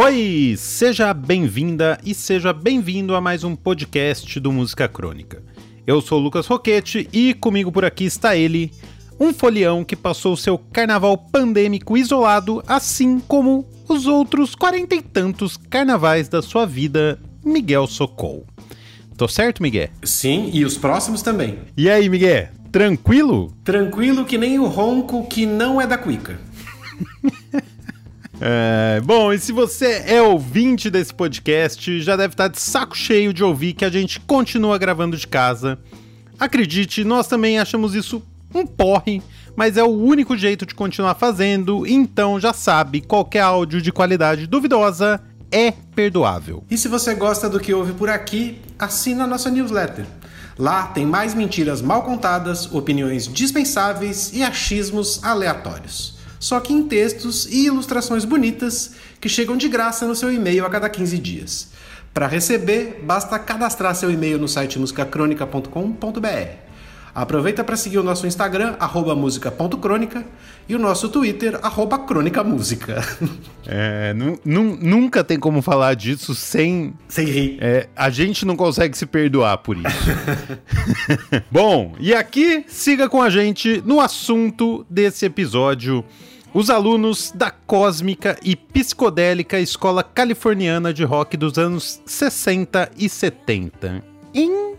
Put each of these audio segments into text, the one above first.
Oi, seja bem-vinda e seja bem-vindo a mais um podcast do Música Crônica. Eu sou o Lucas Roquete e comigo por aqui está ele, um folião que passou seu carnaval pandêmico isolado, assim como os outros quarenta e tantos carnavais da sua vida, Miguel Socol. Tô certo, Miguel? Sim, e os próximos também. E aí, Miguel? Tranquilo? Tranquilo que nem o ronco que não é da cuica. É, bom, e se você é ouvinte desse podcast, já deve estar de saco cheio de ouvir que a gente continua gravando de casa. Acredite, nós também achamos isso um porre, mas é o único jeito de continuar fazendo, então já sabe, qualquer áudio de qualidade duvidosa é perdoável. E se você gosta do que ouve por aqui, assina a nossa newsletter. Lá tem mais mentiras mal contadas, opiniões dispensáveis e achismos aleatórios só que em textos e ilustrações bonitas que chegam de graça no seu e-mail a cada 15 dias. Para receber, basta cadastrar seu e-mail no site musicacronica.com.br. Aproveita para seguir o nosso Instagram, música.crônica, e o nosso Twitter, arroba crônicamúsica. É, nunca tem como falar disso sem... Sem rir. É, a gente não consegue se perdoar por isso. Bom, e aqui, siga com a gente no assunto desse episódio os alunos da Cósmica e Psicodélica Escola Californiana de Rock dos anos 60 e 70. Em...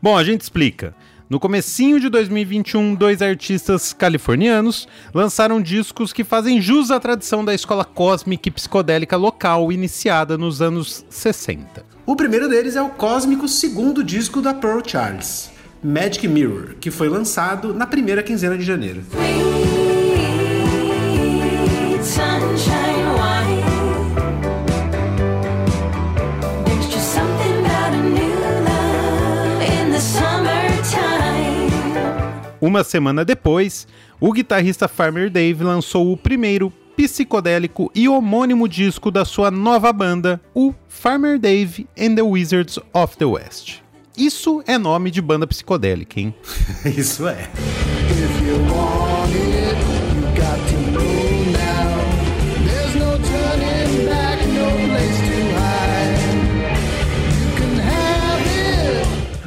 Bom, a gente explica. No comecinho de 2021, dois artistas californianos lançaram discos que fazem jus à tradição da escola cósmica e psicodélica local iniciada nos anos 60. O primeiro deles é o cósmico segundo disco da Pearl Charles, Magic Mirror, que foi lançado na primeira quinzena de janeiro. Uma semana depois, o guitarrista Farmer Dave lançou o primeiro psicodélico e homônimo disco da sua nova banda, o Farmer Dave and the Wizards of the West. Isso é nome de banda psicodélica, hein? Isso é.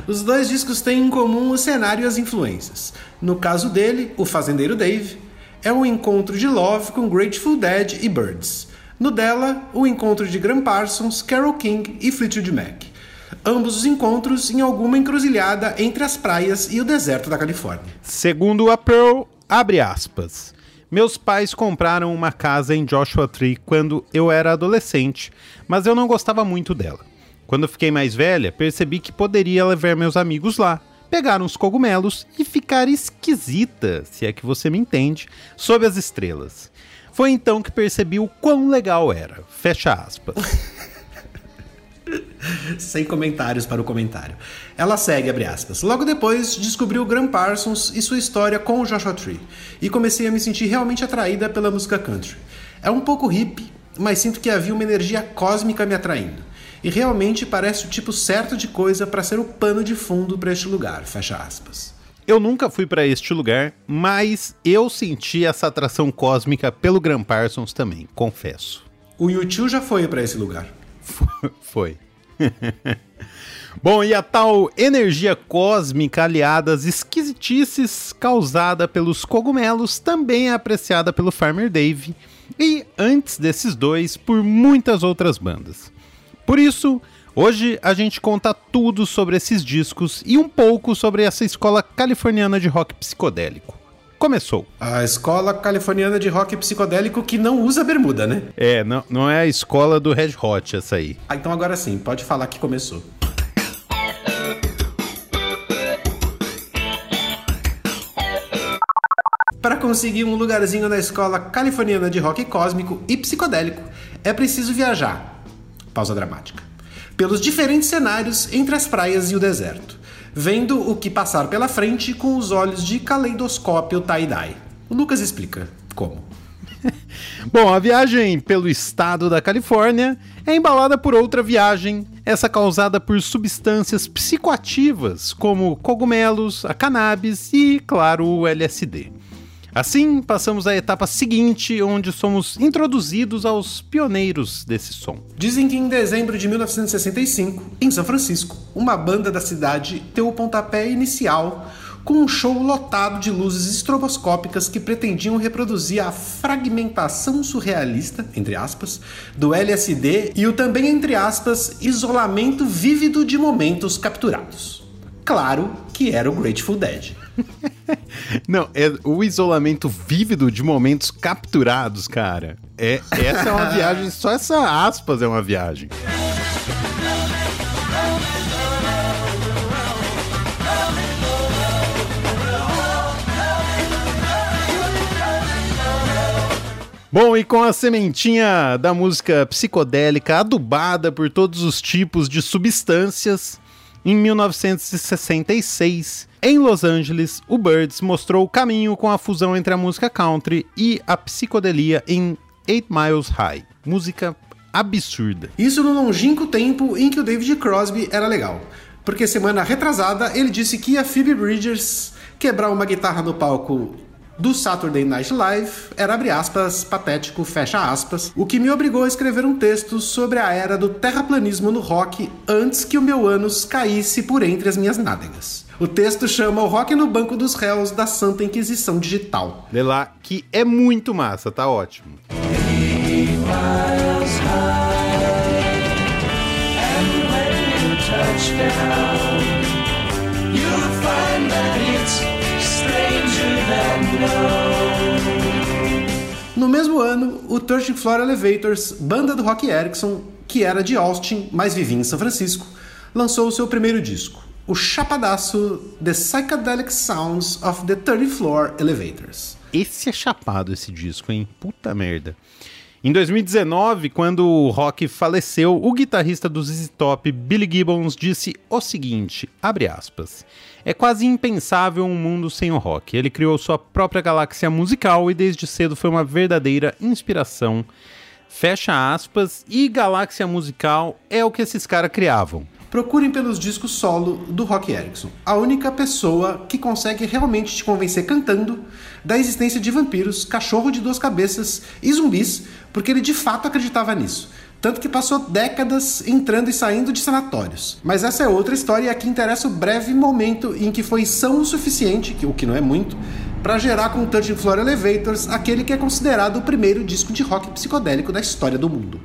Os dois discos têm em comum o cenário e as influências. No caso dele, o fazendeiro Dave, é um encontro de Love com Grateful Dead e Birds. No dela, o encontro de Graham Parsons, Carole King e Fleetwood Mac. Ambos os encontros em alguma encruzilhada entre as praias e o deserto da Califórnia. Segundo a Pearl, abre aspas. Meus pais compraram uma casa em Joshua Tree quando eu era adolescente, mas eu não gostava muito dela. Quando fiquei mais velha, percebi que poderia levar meus amigos lá, pegar uns cogumelos e ficar esquisita, se é que você me entende, sob as estrelas. Foi então que percebi o quão legal era. Fecha aspas. Sem comentários para o comentário. Ela segue, abre aspas. Logo depois, descobri o Graham Parsons e sua história com o Joshua Tree, e comecei a me sentir realmente atraída pela música country. É um pouco hippie, mas sinto que havia uma energia cósmica me atraindo e realmente parece o tipo certo de coisa para ser o pano de fundo para este lugar, fecha aspas. Eu nunca fui para este lugar, mas eu senti essa atração cósmica pelo Graham Parsons também, confesso. O YouTube já foi para esse lugar. foi. Bom, e a tal energia cósmica aliada às esquisitices causada pelos cogumelos também é apreciada pelo Farmer Dave e, antes desses dois, por muitas outras bandas. Por isso, hoje a gente conta tudo sobre esses discos e um pouco sobre essa escola californiana de rock psicodélico. Começou. A escola californiana de rock psicodélico que não usa bermuda, né? É, não, não é a escola do Red Hot essa aí. Ah, então agora sim, pode falar que começou. Para conseguir um lugarzinho na escola californiana de rock cósmico e psicodélico, é preciso viajar pausa dramática, pelos diferentes cenários entre as praias e o deserto, vendo o que passar pela frente com os olhos de caleidoscópio tie-dye. O Lucas explica como. Bom, a viagem pelo estado da Califórnia é embalada por outra viagem, essa causada por substâncias psicoativas como cogumelos, a cannabis e, claro, o LSD. Assim, passamos à etapa seguinte, onde somos introduzidos aos pioneiros desse som. Dizem que em dezembro de 1965, em São Francisco, uma banda da cidade deu o pontapé inicial com um show lotado de luzes estroboscópicas que pretendiam reproduzir a fragmentação surrealista, entre aspas, do LSD e o também, entre aspas, isolamento vívido de momentos capturados. Claro que era o Grateful Dead. Não, é o isolamento vívido de momentos capturados, cara. É, essa é uma viagem, só essa aspas é uma viagem. Bom, e com a sementinha da música psicodélica adubada por todos os tipos de substâncias, em 1966, em Los Angeles, o Birds mostrou o caminho com a fusão entre a música country e a psicodelia em Eight Miles High. Música absurda. Isso no longínquo tempo em que o David Crosby era legal. Porque semana retrasada ele disse que a Phoebe Bridgers quebrar uma guitarra no palco do Saturday Night Live era, abre aspas, patético, fecha aspas, o que me obrigou a escrever um texto sobre a era do terraplanismo no rock antes que o meu ânus caísse por entre as minhas nádegas. O texto chama o rock no banco dos réus da Santa Inquisição Digital. Lê lá, que é muito massa, tá ótimo. No mesmo ano, o 13 Floor Elevators, banda do Rock Erickson, que era de Austin, mas vivia em São Francisco, lançou o seu primeiro disco, o chapadaço The Psychedelic Sounds of the 30 Floor Elevators. Esse é chapado, esse disco, hein? Puta merda. Em 2019, quando o rock faleceu, o guitarrista do ZZ Top, Billy Gibbons, disse o seguinte, aspas, é quase impensável um mundo sem o rock. Ele criou sua própria galáxia musical e desde cedo foi uma verdadeira inspiração. Fecha aspas, e galáxia musical é o que esses caras criavam procurem pelos discos solo do Rock Erickson. A única pessoa que consegue realmente te convencer cantando da existência de vampiros, cachorro de duas cabeças e zumbis, porque ele de fato acreditava nisso. Tanto que passou décadas entrando e saindo de sanatórios. Mas essa é outra história e aqui interessa o breve momento em que foi são o suficiente, o que não é muito, para gerar com o Touching Floor Elevators aquele que é considerado o primeiro disco de rock psicodélico da história do mundo.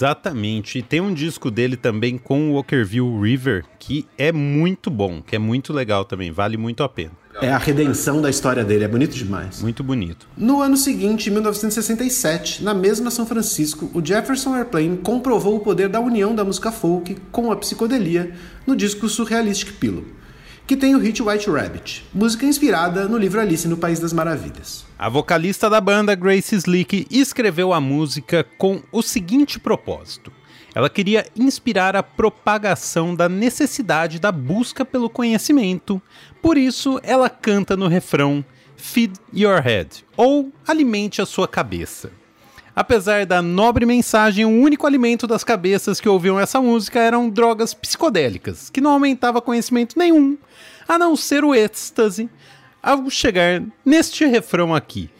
Exatamente. E tem um disco dele também com o Walkerville River que é muito bom, que é muito legal também, vale muito a pena. É a redenção da história dele, é bonito demais. Muito bonito. No ano seguinte, 1967, na mesma São Francisco, o Jefferson Airplane comprovou o poder da união da música folk com a psicodelia no disco Surrealistic Pillow que tem o hit White Rabbit, música inspirada no livro Alice no País das Maravilhas. A vocalista da banda, Grace Slick, escreveu a música com o seguinte propósito. Ela queria inspirar a propagação da necessidade da busca pelo conhecimento. Por isso, ela canta no refrão Feed Your Head, ou Alimente a sua cabeça. Apesar da nobre mensagem, o único alimento das cabeças que ouviam essa música eram drogas psicodélicas, que não aumentava conhecimento nenhum, a não ser o êxtase, ao chegar neste refrão aqui.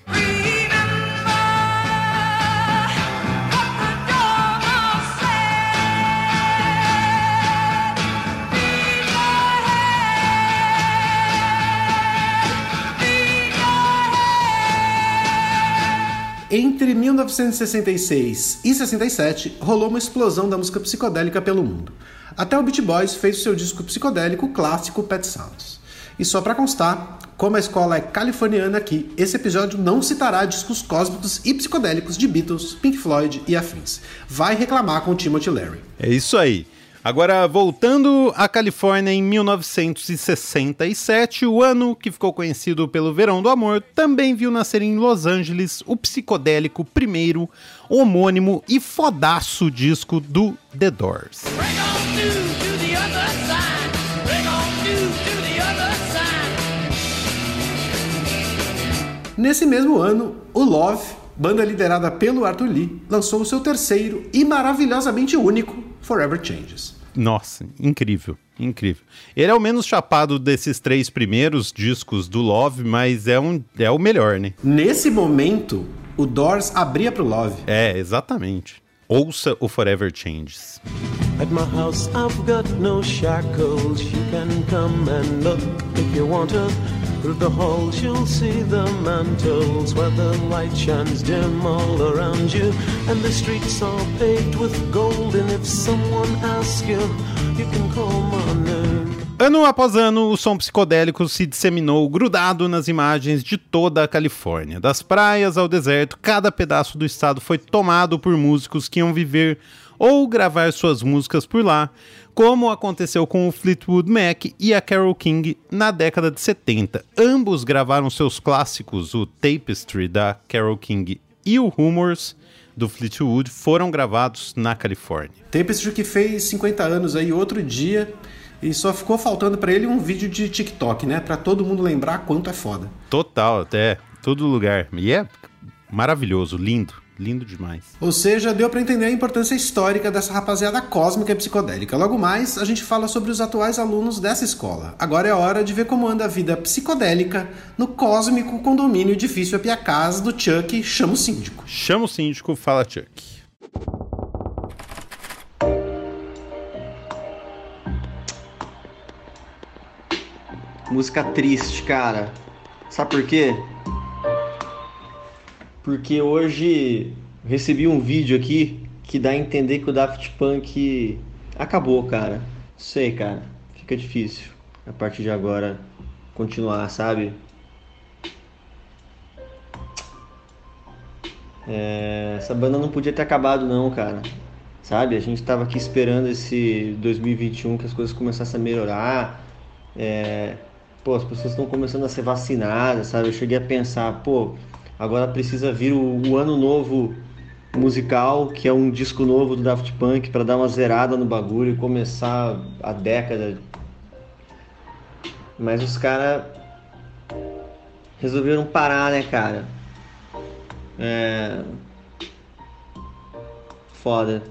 Entre 1966 e 67, rolou uma explosão da música psicodélica pelo mundo. Até o Beach Boys fez o seu disco psicodélico clássico Pet Sounds. E só para constar, como a escola é californiana aqui, esse episódio não citará discos cósmicos e psicodélicos de Beatles, Pink Floyd e afins. Vai reclamar com Timothy Larry. É isso aí. Agora, voltando à Califórnia em 1967, o ano que ficou conhecido pelo Verão do Amor, também viu nascer em Los Angeles o psicodélico primeiro, homônimo e fodaço disco do The Doors. Nesse mesmo ano, o Love, banda liderada pelo Arthur Lee, lançou o seu terceiro e maravilhosamente único Forever Changes. Nossa, incrível, incrível. Ele é o menos chapado desses três primeiros discos do Love, mas é, um, é o melhor, né? Nesse momento, o Doors abria pro Love. É, exatamente. Ouça o Forever Changes. At my house I've got no shackles. You can come and look if you want to. Through the halls you'll see the mantles where the light shines dim all around you. And the streets are paved with gold. And if someone asks you, you can call my name. Ano após ano, o som psicodélico se disseminou grudado nas imagens de toda a Califórnia. Das praias ao deserto, cada pedaço do estado foi tomado por músicos que iam viver ou gravar suas músicas por lá, como aconteceu com o Fleetwood Mac e a Carole King na década de 70. Ambos gravaram seus clássicos, o Tapestry da Carole King e o Rumors do Fleetwood, foram gravados na Califórnia. Tapestry que fez 50 anos aí outro dia e só ficou faltando para ele um vídeo de TikTok, né, para todo mundo lembrar quanto é foda. Total, até todo lugar. E é maravilhoso, lindo. Lindo demais. Ou seja, deu para entender a importância histórica dessa rapaziada cósmica e psicodélica. Logo mais, a gente fala sobre os atuais alunos dessa escola. Agora é hora de ver como anda a vida psicodélica no cósmico condomínio difícil a Piacás do Chuck Chama o Síndico. Chama o Síndico, fala Chuck. Música triste, cara. Sabe por quê? Porque hoje recebi um vídeo aqui que dá a entender que o Daft Punk acabou, cara. Sei, cara. Fica difícil a partir de agora continuar, sabe? É, essa banda não podia ter acabado não, cara. Sabe? A gente tava aqui esperando esse 2021 que as coisas começassem a melhorar. É, pô, as pessoas estão começando a ser vacinadas, sabe? Eu cheguei a pensar, pô, Agora precisa vir o, o ano novo musical, que é um disco novo do Daft Punk, para dar uma zerada no bagulho e começar a década. Mas os caras resolveram parar, né, cara? É. Foda.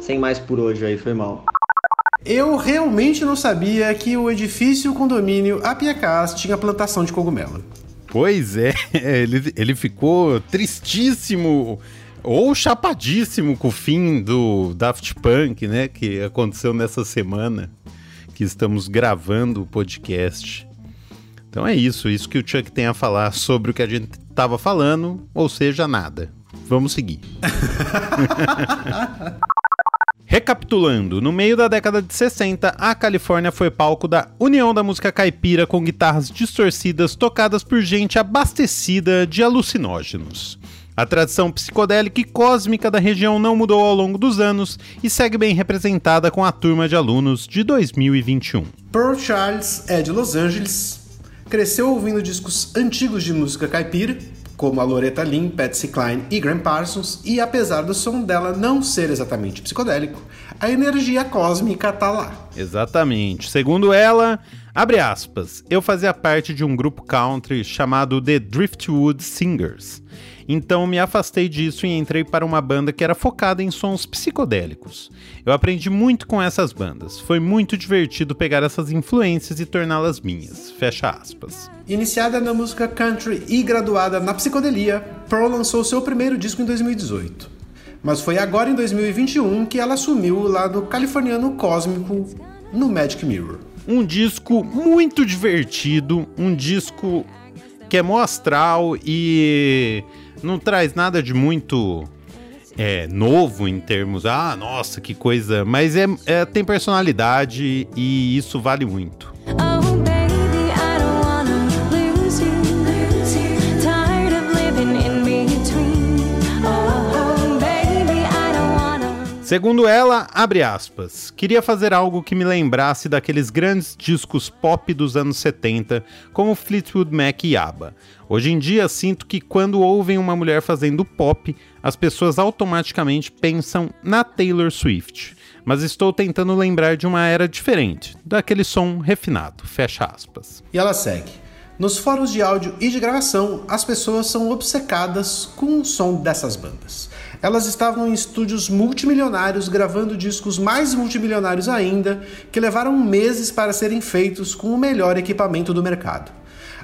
Sem mais por hoje aí, foi mal. Eu realmente não sabia que o edifício condomínio Apiacás tinha plantação de cogumelo. Pois é, ele, ele ficou tristíssimo ou chapadíssimo com o fim do Daft Punk, né? Que aconteceu nessa semana que estamos gravando o podcast. Então é isso, isso que o Chuck tem a falar sobre o que a gente estava falando, ou seja, nada. Vamos seguir. Recapitulando, no meio da década de 60, a Califórnia foi palco da união da música caipira com guitarras distorcidas tocadas por gente abastecida de alucinógenos. A tradição psicodélica e cósmica da região não mudou ao longo dos anos e segue bem representada com a turma de alunos de 2021. Pearl Charles é de Los Angeles, cresceu ouvindo discos antigos de música caipira como a Loretta Lynn, Patsy Cline e Graham Parsons, e apesar do som dela não ser exatamente psicodélico, a energia cósmica tá lá. Exatamente. Segundo ela, abre aspas, eu fazia parte de um grupo country chamado The Driftwood Singers. Então me afastei disso e entrei para uma banda que era focada em sons psicodélicos. Eu aprendi muito com essas bandas. Foi muito divertido pegar essas influências e torná-las minhas. Fecha aspas. Iniciada na música country e graduada na psicodelia, Pearl lançou seu primeiro disco em 2018. Mas foi agora em 2021 que ela assumiu o lado californiano cósmico no Magic Mirror. Um disco muito divertido, um disco que é mostral e não traz nada de muito é, novo em termos, ah, nossa, que coisa. Mas é, é tem personalidade e isso vale muito. Segundo ela, abre aspas, queria fazer algo que me lembrasse daqueles grandes discos pop dos anos 70, como Fleetwood Mac e ABBA. Hoje em dia, sinto que quando ouvem uma mulher fazendo pop, as pessoas automaticamente pensam na Taylor Swift. Mas estou tentando lembrar de uma era diferente, daquele som refinado. Fecha aspas. E ela segue. Nos fóruns de áudio e de gravação, as pessoas são obcecadas com o som dessas bandas. Elas estavam em estúdios multimilionários gravando discos mais multimilionários ainda, que levaram meses para serem feitos com o melhor equipamento do mercado.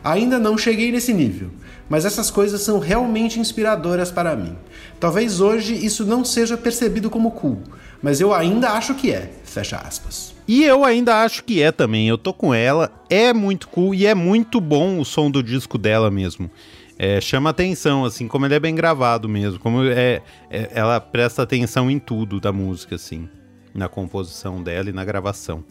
Ainda não cheguei nesse nível, mas essas coisas são realmente inspiradoras para mim. Talvez hoje isso não seja percebido como cool, mas eu ainda acho que é. Fecha aspas. E eu ainda acho que é também. Eu tô com ela, é muito cool e é muito bom o som do disco dela mesmo é, chama atenção, assim, como ele é bem gravado mesmo, como é, é, ela presta atenção em tudo da música, assim, na composição dela e na gravação.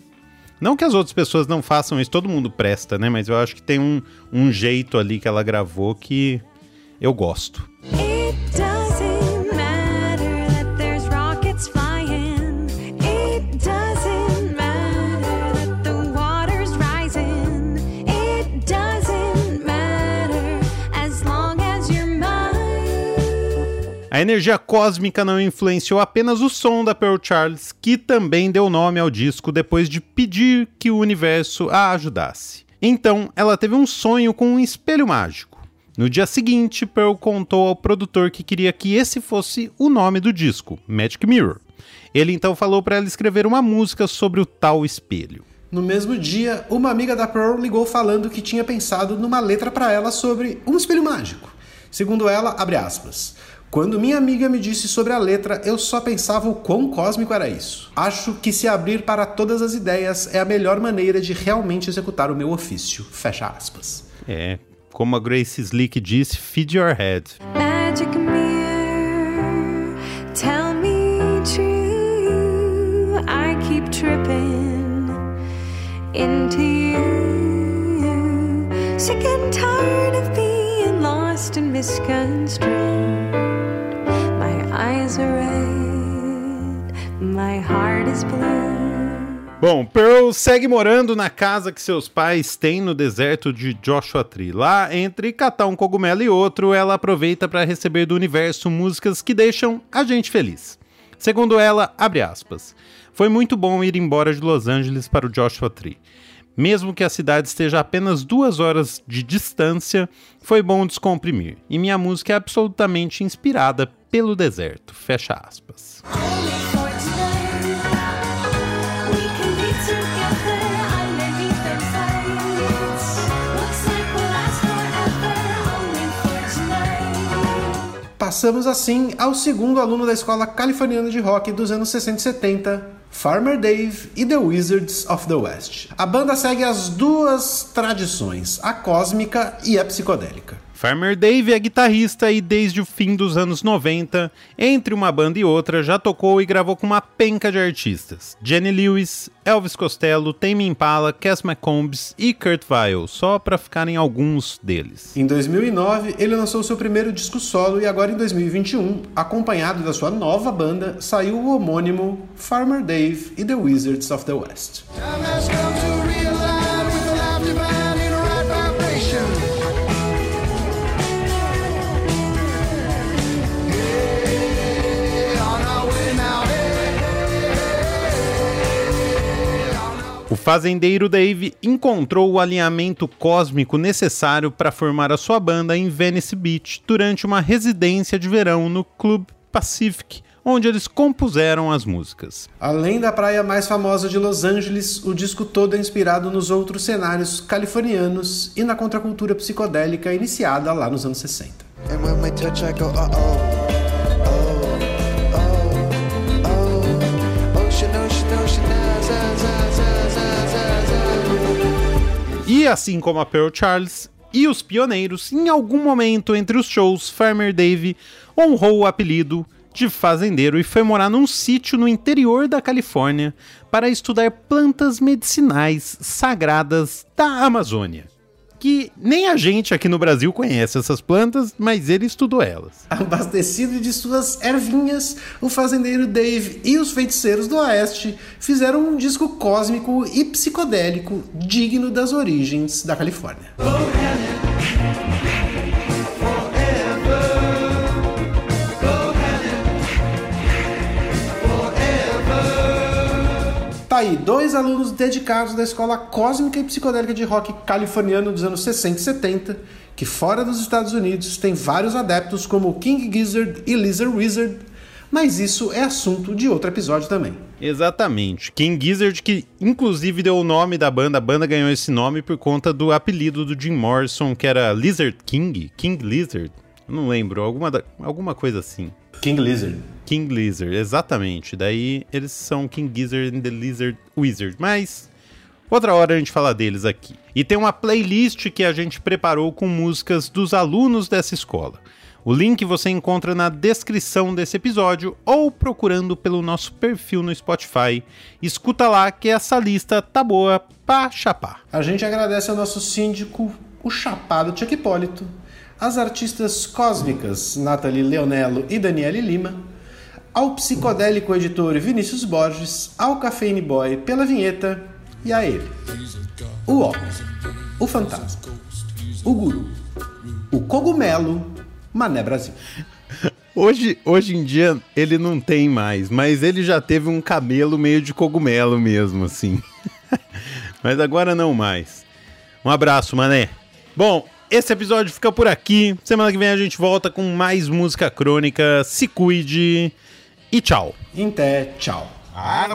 Não que as outras pessoas não façam isso, todo mundo presta, né? Mas eu acho que tem um, um jeito ali que ela gravou que eu gosto. A energia cósmica não influenciou apenas o som da Pearl Charles, que também deu nome ao disco depois de pedir que o universo a ajudasse. Então, ela teve um sonho com um espelho mágico. No dia seguinte, Pearl contou ao produtor que queria que esse fosse o nome do disco, Magic Mirror. Ele então falou para ela escrever uma música sobre o tal espelho. No mesmo dia, uma amiga da Pearl ligou falando que tinha pensado numa letra para ela sobre um espelho mágico. Segundo ela, abre aspas, quando minha amiga me disse sobre a letra, eu só pensava o quão cósmico era isso. Acho que se abrir para todas as ideias é a melhor maneira de realmente executar o meu ofício. Fecha aspas. É, como a Grace Slick disse, feed your head. Magic mirror, tell me true. I keep tripping into you. Sick and tired of being lost and misconstrued. Bom, Pearl segue morando na casa que seus pais têm no deserto de Joshua Tree. Lá, entre catar um cogumelo e outro, ela aproveita para receber do universo músicas que deixam a gente feliz. Segundo ela, abre aspas, foi muito bom ir embora de Los Angeles para o Joshua Tree. Mesmo que a cidade esteja a apenas duas horas de distância, foi bom descomprimir. E minha música é absolutamente inspirada pelo deserto. Fecha aspas. Passamos assim ao segundo aluno da escola californiana de rock dos anos 60 e 70, Farmer Dave e The Wizards of the West. A banda segue as duas tradições, a cósmica e a psicodélica. Farmer Dave é guitarrista e desde o fim dos anos 90, entre uma banda e outra, já tocou e gravou com uma penca de artistas. Jenny Lewis, Elvis Costello, Tame Impala, Cass McCombs e Kurt Vile, só para ficarem alguns deles. Em 2009, ele lançou seu primeiro disco solo e agora em 2021, acompanhado da sua nova banda, saiu o homônimo Farmer Dave e The Wizards of the West. Fazendeiro Dave encontrou o alinhamento cósmico necessário para formar a sua banda em Venice Beach durante uma residência de verão no Club Pacific, onde eles compuseram as músicas. Além da praia mais famosa de Los Angeles, o disco todo é inspirado nos outros cenários californianos e na contracultura psicodélica iniciada lá nos anos 60. E assim como a Pearl Charles e os pioneiros, em algum momento entre os shows, Farmer Dave honrou o apelido de fazendeiro e foi morar num sítio no interior da Califórnia para estudar plantas medicinais sagradas da Amazônia que nem a gente aqui no Brasil conhece essas plantas, mas ele estudou elas. Abastecido de suas ervinhas, o fazendeiro Dave e os feiticeiros do Oeste fizeram um disco cósmico e psicodélico digno das origens da Califórnia. Tá aí, dois alunos dedicados da escola cósmica e psicodélica de rock californiano dos anos 60 e 70, que fora dos Estados Unidos tem vários adeptos como King Gizzard e Lizard Wizard, mas isso é assunto de outro episódio também. Exatamente. King Gizzard, que inclusive deu o nome da banda, a banda ganhou esse nome por conta do apelido do Jim Morrison, que era Lizard King, King Lizard, não lembro, alguma, alguma coisa assim. King Lizard. King Lizard, exatamente. Daí eles são King Gizzard and the Lizard Wizard, mas outra hora a gente fala deles aqui. E tem uma playlist que a gente preparou com músicas dos alunos dessa escola. O link você encontra na descrição desse episódio ou procurando pelo nosso perfil no Spotify. Escuta lá que essa lista tá boa pra chapar. A gente agradece ao nosso síndico, o chapado Chuck Hipólito, as artistas cósmicas Nathalie Leonello e Daniele Lima, ao psicodélico editor Vinícius Borges, ao Cafeine Boy pela vinheta e a ele, o homem, o fantasma, o guru, o cogumelo Mané Brasil. Hoje, hoje em dia ele não tem mais, mas ele já teve um cabelo meio de cogumelo mesmo, assim. mas agora não mais. Um abraço, Mané. Bom, esse episódio fica por aqui. Semana que vem a gente volta com mais música crônica. Se cuide e tchau. Até tchau. Ah,